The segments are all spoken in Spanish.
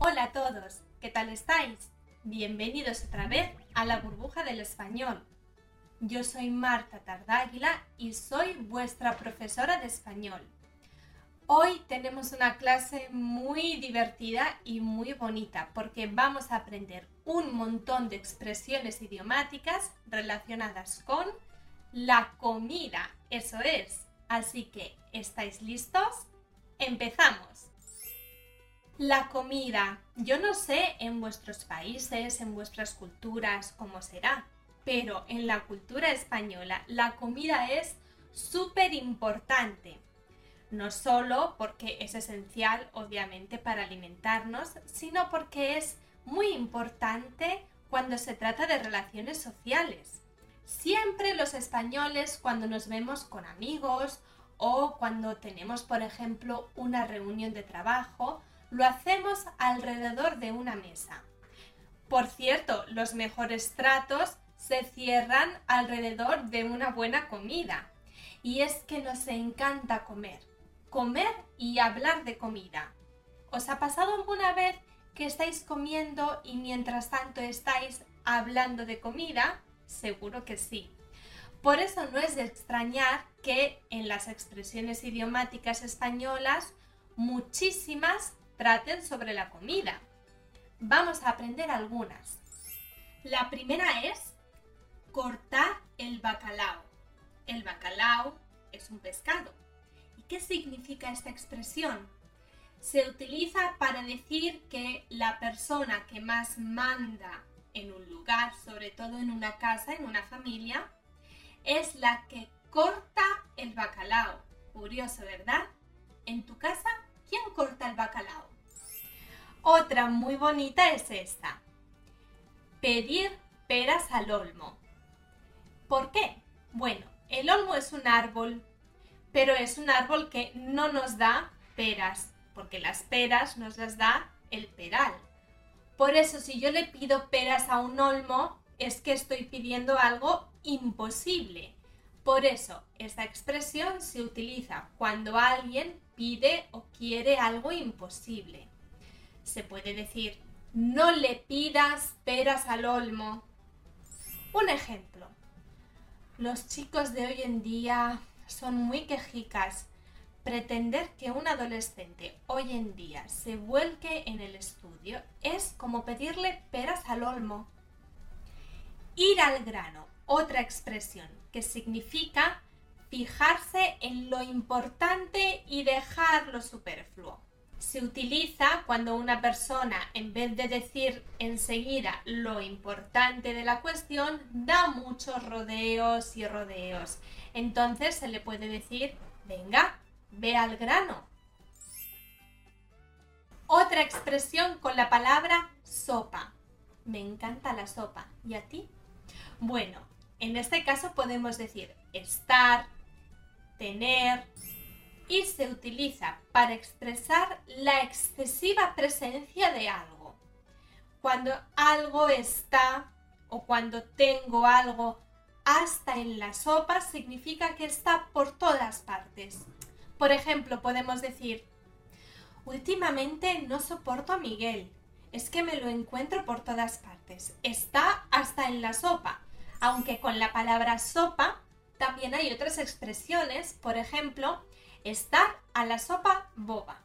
Hola a todos, ¿qué tal estáis? Bienvenidos otra vez a la burbuja del español. Yo soy Marta Tardáguila y soy vuestra profesora de español. Hoy tenemos una clase muy divertida y muy bonita porque vamos a aprender un montón de expresiones idiomáticas relacionadas con la comida. Eso es. Así que, ¿estáis listos? ¡Empezamos! La comida. Yo no sé en vuestros países, en vuestras culturas, cómo será, pero en la cultura española la comida es súper importante. No solo porque es esencial, obviamente, para alimentarnos, sino porque es muy importante cuando se trata de relaciones sociales. Siempre los españoles, cuando nos vemos con amigos o cuando tenemos, por ejemplo, una reunión de trabajo, lo hacemos alrededor de una mesa. Por cierto, los mejores tratos se cierran alrededor de una buena comida. Y es que nos encanta comer. Comer y hablar de comida. ¿Os ha pasado alguna vez que estáis comiendo y mientras tanto estáis hablando de comida? Seguro que sí. Por eso no es de extrañar que en las expresiones idiomáticas españolas muchísimas traten sobre la comida. Vamos a aprender algunas. La primera es cortar el bacalao. El bacalao es un pescado. ¿Y qué significa esta expresión? Se utiliza para decir que la persona que más manda en un lugar, sobre todo en una casa, en una familia, es la que corta el bacalao. Curioso, ¿verdad? En tu casa, ¿quién corta el bacalao? Otra muy bonita es esta. Pedir peras al olmo. ¿Por qué? Bueno, el olmo es un árbol, pero es un árbol que no nos da peras, porque las peras nos las da el peral. Por eso si yo le pido peras a un olmo, es que estoy pidiendo algo imposible. Por eso, esta expresión se utiliza cuando alguien pide o quiere algo imposible se puede decir, no le pidas peras al olmo. Un ejemplo. Los chicos de hoy en día son muy quejicas. Pretender que un adolescente hoy en día se vuelque en el estudio es como pedirle peras al olmo. Ir al grano, otra expresión que significa fijarse en lo importante y dejar lo superfluo se utiliza cuando una persona, en vez de decir enseguida lo importante de la cuestión, da muchos rodeos y rodeos. Entonces se le puede decir, venga, ve al grano. Otra expresión con la palabra sopa. Me encanta la sopa. ¿Y a ti? Bueno, en este caso podemos decir estar, tener, y se utiliza para expresar la excesiva presencia de algo. Cuando algo está o cuando tengo algo hasta en la sopa significa que está por todas partes. Por ejemplo, podemos decir, últimamente no soporto a Miguel, es que me lo encuentro por todas partes. Está hasta en la sopa, aunque con la palabra sopa también hay otras expresiones, por ejemplo, Estar a la sopa boba.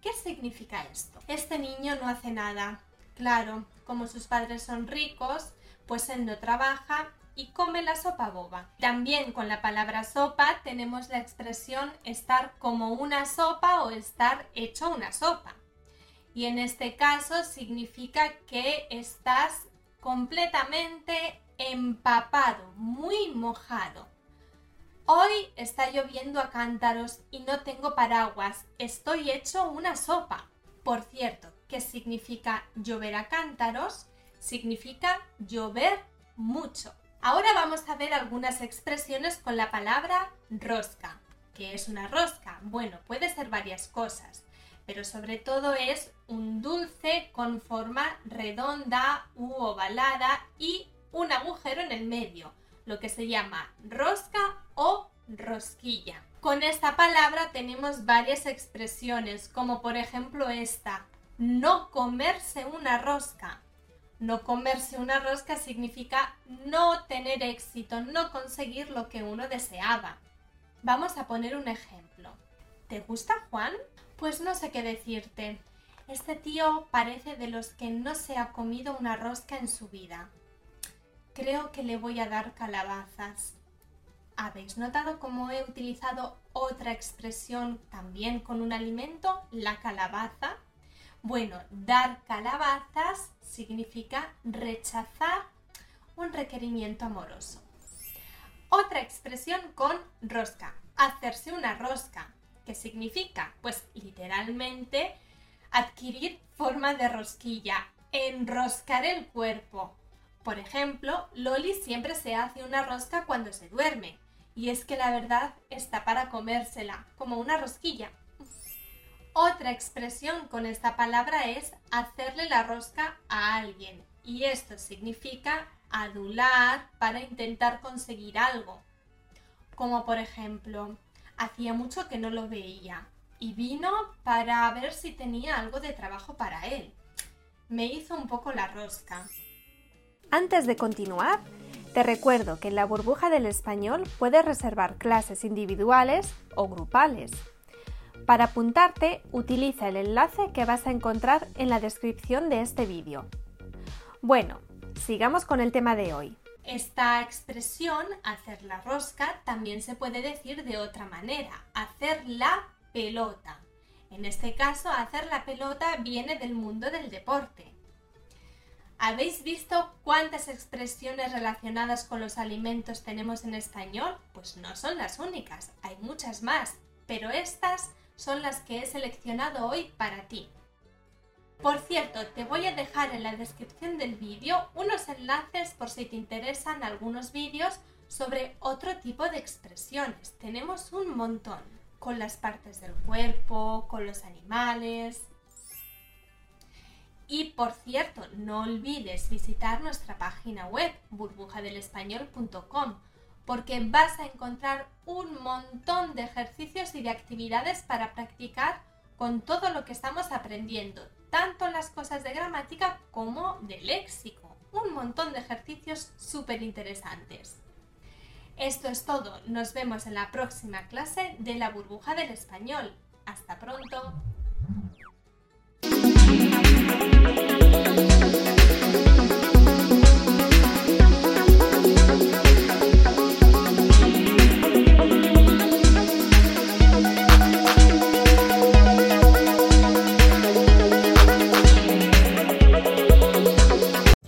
¿Qué significa esto? Este niño no hace nada. Claro, como sus padres son ricos, pues él no trabaja y come la sopa boba. También con la palabra sopa tenemos la expresión estar como una sopa o estar hecho una sopa. Y en este caso significa que estás completamente empapado, muy mojado. Hoy está lloviendo a cántaros y no tengo paraguas. Estoy hecho una sopa. Por cierto, que significa llover a cántaros, significa llover mucho. Ahora vamos a ver algunas expresiones con la palabra rosca. ¿Qué es una rosca? Bueno, puede ser varias cosas, pero sobre todo es un dulce con forma redonda u ovalada y un agujero en el medio, lo que se llama rosca rosquilla. Con esta palabra tenemos varias expresiones, como por ejemplo esta, no comerse una rosca. No comerse una rosca significa no tener éxito, no conseguir lo que uno deseaba. Vamos a poner un ejemplo. ¿Te gusta Juan? Pues no sé qué decirte. Este tío parece de los que no se ha comido una rosca en su vida. Creo que le voy a dar calabazas. ¿Habéis notado cómo he utilizado otra expresión también con un alimento, la calabaza? Bueno, dar calabazas significa rechazar un requerimiento amoroso. Otra expresión con rosca, hacerse una rosca. ¿Qué significa? Pues literalmente adquirir forma de rosquilla, enroscar el cuerpo. Por ejemplo, Loli siempre se hace una rosca cuando se duerme, y es que la verdad está para comérsela, como una rosquilla. Otra expresión con esta palabra es hacerle la rosca a alguien y esto significa adular para intentar conseguir algo. Como por ejemplo, hacía mucho que no lo veía y vino para ver si tenía algo de trabajo para él. Me hizo un poco la rosca. Antes de continuar, te recuerdo que en la burbuja del español puedes reservar clases individuales o grupales. Para apuntarte, utiliza el enlace que vas a encontrar en la descripción de este vídeo. Bueno, sigamos con el tema de hoy. Esta expresión, hacer la rosca, también se puede decir de otra manera, hacer la pelota. En este caso, hacer la pelota viene del mundo del deporte. ¿Habéis visto cuántas expresiones relacionadas con los alimentos tenemos en español? Pues no son las únicas, hay muchas más, pero estas son las que he seleccionado hoy para ti. Por cierto, te voy a dejar en la descripción del vídeo unos enlaces por si te interesan algunos vídeos sobre otro tipo de expresiones. Tenemos un montón, con las partes del cuerpo, con los animales. Y por cierto, no olvides visitar nuestra página web burbujadelespañol.com porque vas a encontrar un montón de ejercicios y de actividades para practicar con todo lo que estamos aprendiendo, tanto las cosas de gramática como de léxico. Un montón de ejercicios súper interesantes. Esto es todo, nos vemos en la próxima clase de la burbuja del español. Hasta pronto.